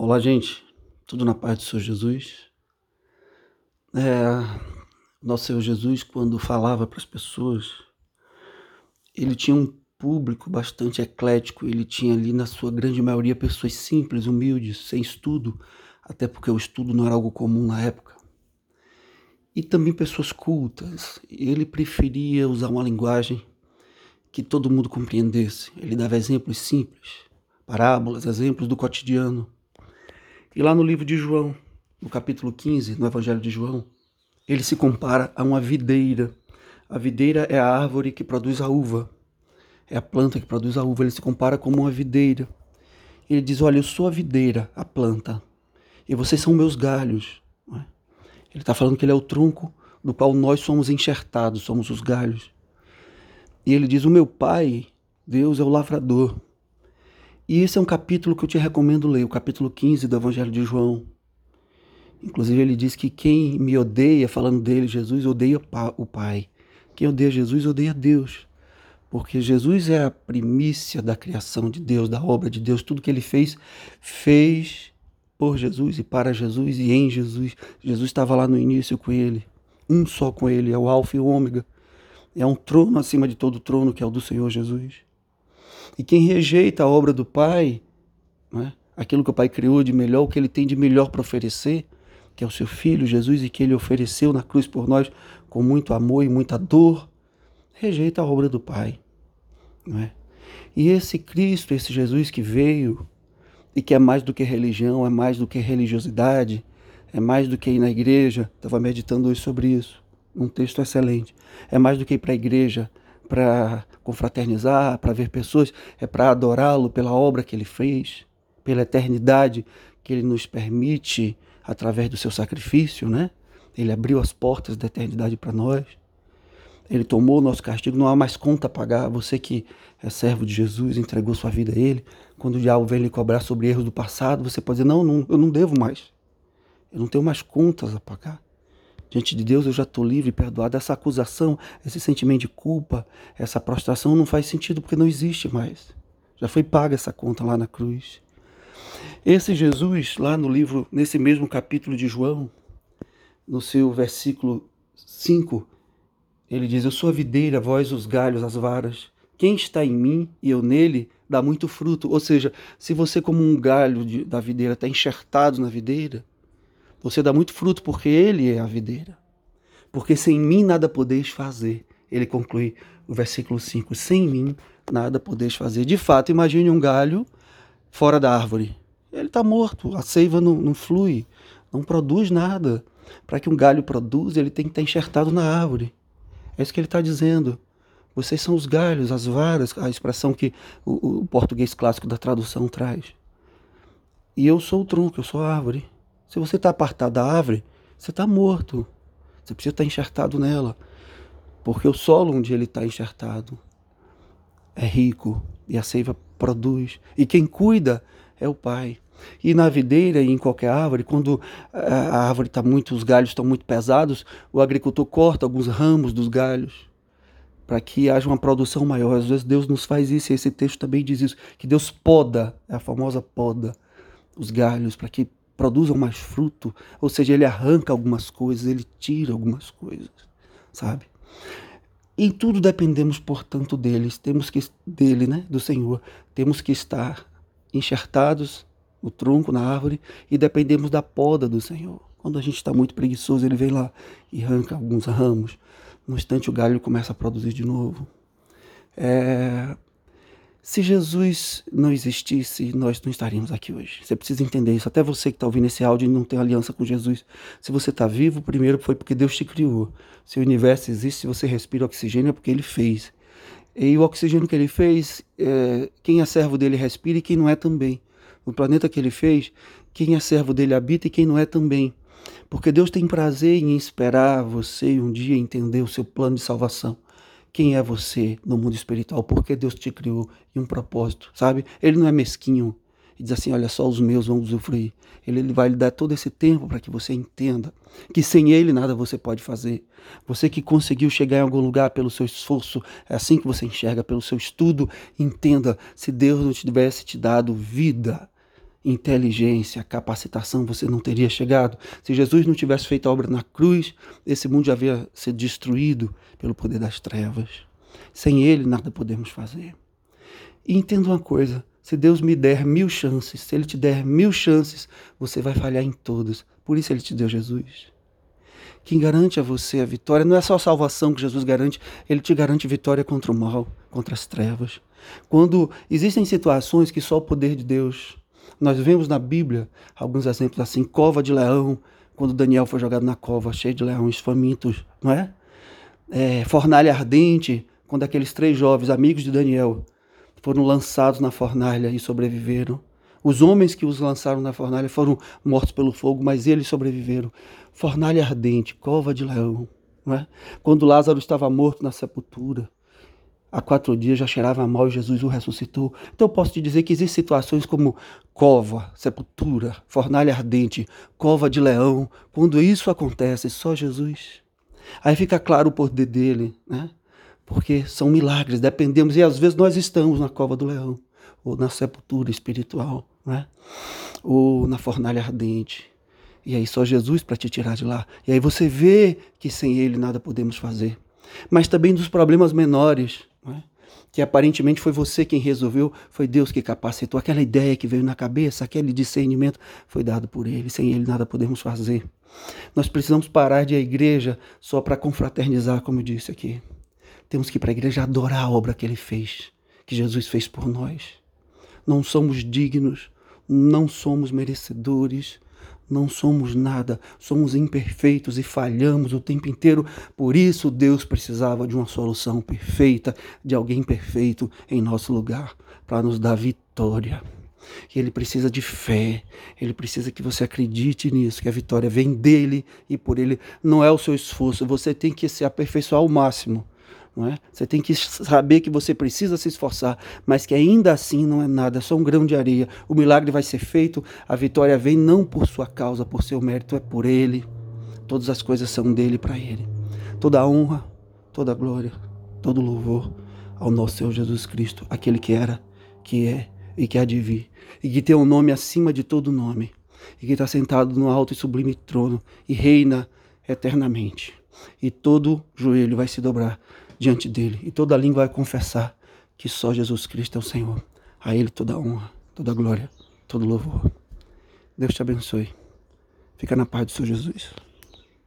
Olá, gente. Tudo na paz do Senhor Jesus. É, nosso Senhor Jesus, quando falava para as pessoas, ele tinha um público bastante eclético. Ele tinha ali, na sua grande maioria, pessoas simples, humildes, sem estudo, até porque o estudo não era algo comum na época. E também pessoas cultas. Ele preferia usar uma linguagem que todo mundo compreendesse. Ele dava exemplos simples, parábolas, exemplos do cotidiano e lá no livro de João, no capítulo 15, no Evangelho de João, ele se compara a uma videira. A videira é a árvore que produz a uva, é a planta que produz a uva. Ele se compara como uma videira. Ele diz: Olha, eu sou a videira, a planta, e vocês são meus galhos. É? Ele está falando que ele é o tronco do qual nós somos enxertados, somos os galhos. E ele diz: O meu pai, Deus, é o lavrador. E esse é um capítulo que eu te recomendo ler, o capítulo 15 do Evangelho de João. Inclusive, ele diz que quem me odeia, falando dele, Jesus, odeia o Pai. Quem odeia Jesus, odeia Deus. Porque Jesus é a primícia da criação de Deus, da obra de Deus. Tudo que ele fez, fez por Jesus e para Jesus e em Jesus. Jesus estava lá no início com ele, um só com ele, é o Alfa e o Ômega. É um trono acima de todo trono, que é o do Senhor Jesus. E quem rejeita a obra do Pai, né, aquilo que o Pai criou de melhor, o que ele tem de melhor para oferecer, que é o seu Filho Jesus e que ele ofereceu na cruz por nós com muito amor e muita dor, rejeita a obra do Pai. Não é? E esse Cristo, esse Jesus que veio e que é mais do que religião, é mais do que religiosidade, é mais do que ir na igreja, estava meditando hoje sobre isso, um texto excelente. É mais do que ir para a igreja, para confraternizar, para ver pessoas, é para adorá-lo pela obra que ele fez, pela eternidade que ele nos permite através do seu sacrifício, né? Ele abriu as portas da eternidade para nós. Ele tomou o nosso castigo, não há mais conta a pagar. Você que é servo de Jesus, entregou sua vida a Ele. Quando o diabo vem lhe cobrar sobre erros do passado, você pode dizer: não, não eu não devo mais. Eu não tenho mais contas a pagar. Diante de Deus eu já estou livre, perdoado. Essa acusação, esse sentimento de culpa, essa prostração não faz sentido porque não existe mais. Já foi paga essa conta lá na cruz. Esse Jesus, lá no livro, nesse mesmo capítulo de João, no seu versículo 5, ele diz: Eu sou a videira, vós os galhos, as varas. Quem está em mim e eu nele dá muito fruto. Ou seja, se você, como um galho de, da videira, está enxertado na videira, você dá muito fruto porque ele é a videira. Porque sem mim nada podeis fazer. Ele conclui o versículo 5: Sem mim nada podeis fazer. De fato, imagine um galho fora da árvore. Ele está morto, a seiva não, não flui, não produz nada. Para que um galho produza, ele tem que estar enxertado na árvore. É isso que ele está dizendo. Vocês são os galhos, as varas, a expressão que o, o português clássico da tradução traz. E eu sou o tronco, eu sou a árvore. Se você está apartado da árvore, você está morto. Você precisa estar tá enxertado nela. Porque o solo onde ele está enxertado é rico e a seiva produz. E quem cuida é o Pai. E na videira e em qualquer árvore, quando a árvore está muito, os galhos estão muito pesados, o agricultor corta alguns ramos dos galhos para que haja uma produção maior. Às vezes Deus nos faz isso, e esse texto também diz isso, que Deus poda, é a famosa poda, os galhos, para que produzam mais fruto, ou seja, ele arranca algumas coisas, ele tira algumas coisas, sabe? Em tudo dependemos, portanto, deles, temos que dele, né, do Senhor. Temos que estar enxertados no tronco, na árvore, e dependemos da poda do Senhor. Quando a gente está muito preguiçoso, ele vem lá e arranca alguns ramos. No instante, o galho começa a produzir de novo. É, se Jesus não existisse, nós não estaríamos aqui hoje. Você precisa entender isso. Até você que está ouvindo esse áudio e não tem aliança com Jesus. Se você está vivo, primeiro foi porque Deus te criou. Se o universo existe, se você respira oxigênio, é porque Ele fez. E o oxigênio que Ele fez, é, quem é servo dele respira e quem não é também. O planeta que Ele fez, quem é servo dele habita e quem não é também. Porque Deus tem prazer em esperar você um dia entender o seu plano de salvação quem é você no mundo espiritual, porque Deus te criou e um propósito, sabe? Ele não é mesquinho e diz assim: olha só, os meus vão usufruir. Ele, ele vai lhe dar todo esse tempo para que você entenda que sem Ele nada você pode fazer. Você que conseguiu chegar em algum lugar pelo seu esforço, é assim que você enxerga, pelo seu estudo, entenda: se Deus não tivesse te dado vida, inteligência, capacitação, você não teria chegado. Se Jesus não tivesse feito a obra na cruz, esse mundo já havia sido destruído pelo poder das trevas. Sem ele, nada podemos fazer. E entenda uma coisa: se Deus me der mil chances, se Ele te der mil chances, você vai falhar em todas. Por isso Ele te deu Jesus. Quem garante a você a vitória não é só a salvação que Jesus garante, Ele te garante vitória contra o mal, contra as trevas. Quando existem situações que só o poder de Deus nós vemos na Bíblia alguns exemplos assim, cova de leão, quando Daniel foi jogado na cova, cheio de leões famintos, não é? é fornalha ardente, quando aqueles três jovens, amigos de Daniel, foram lançados na fornalha e sobreviveram. Os homens que os lançaram na fornalha foram mortos pelo fogo, mas eles sobreviveram. Fornalha ardente, cova de leão. Não é? Quando Lázaro estava morto na sepultura, há quatro dias já cheirava mal e Jesus o ressuscitou. Então eu posso te dizer que existem situações como cova, sepultura, fornalha ardente, cova de leão. Quando isso acontece, só Jesus. Aí fica claro o poder dele, né? Porque são milagres, dependemos, e às vezes nós estamos na cova do leão, ou na sepultura espiritual, né? ou na fornalha ardente. E aí só Jesus para te tirar de lá. E aí você vê que sem Ele nada podemos fazer. Mas também dos problemas menores, é? que aparentemente foi você quem resolveu, foi Deus que capacitou. Aquela ideia que veio na cabeça, aquele discernimento foi dado por Ele. Sem Ele nada podemos fazer. Nós precisamos parar de ir à igreja só para confraternizar, como eu disse aqui. Temos que ir para a igreja adorar a obra que Ele fez, que Jesus fez por nós. Não somos dignos, não somos merecedores, não somos nada, somos imperfeitos e falhamos o tempo inteiro. Por isso, Deus precisava de uma solução perfeita, de alguém perfeito em nosso lugar, para nos dar vitória. E ele precisa de fé, ele precisa que você acredite nisso, que a vitória vem dele e por ele. Não é o seu esforço, você tem que se aperfeiçoar ao máximo. Não é? Você tem que saber que você precisa se esforçar, mas que ainda assim não é nada, é só um grão de areia. O milagre vai ser feito, a vitória vem não por sua causa, por seu mérito, é por Ele. Todas as coisas são dele para Ele. Toda a honra, toda a glória, todo louvor ao nosso Senhor Jesus Cristo, aquele que era, que é e que há de vir, e que tem um nome acima de todo nome, e que está sentado no alto e sublime trono e reina eternamente. E todo joelho vai se dobrar diante dele. E toda língua vai confessar que só Jesus Cristo é o Senhor. A Ele toda a honra, toda a glória, todo louvor. Deus te abençoe. Fica na paz do Senhor Jesus.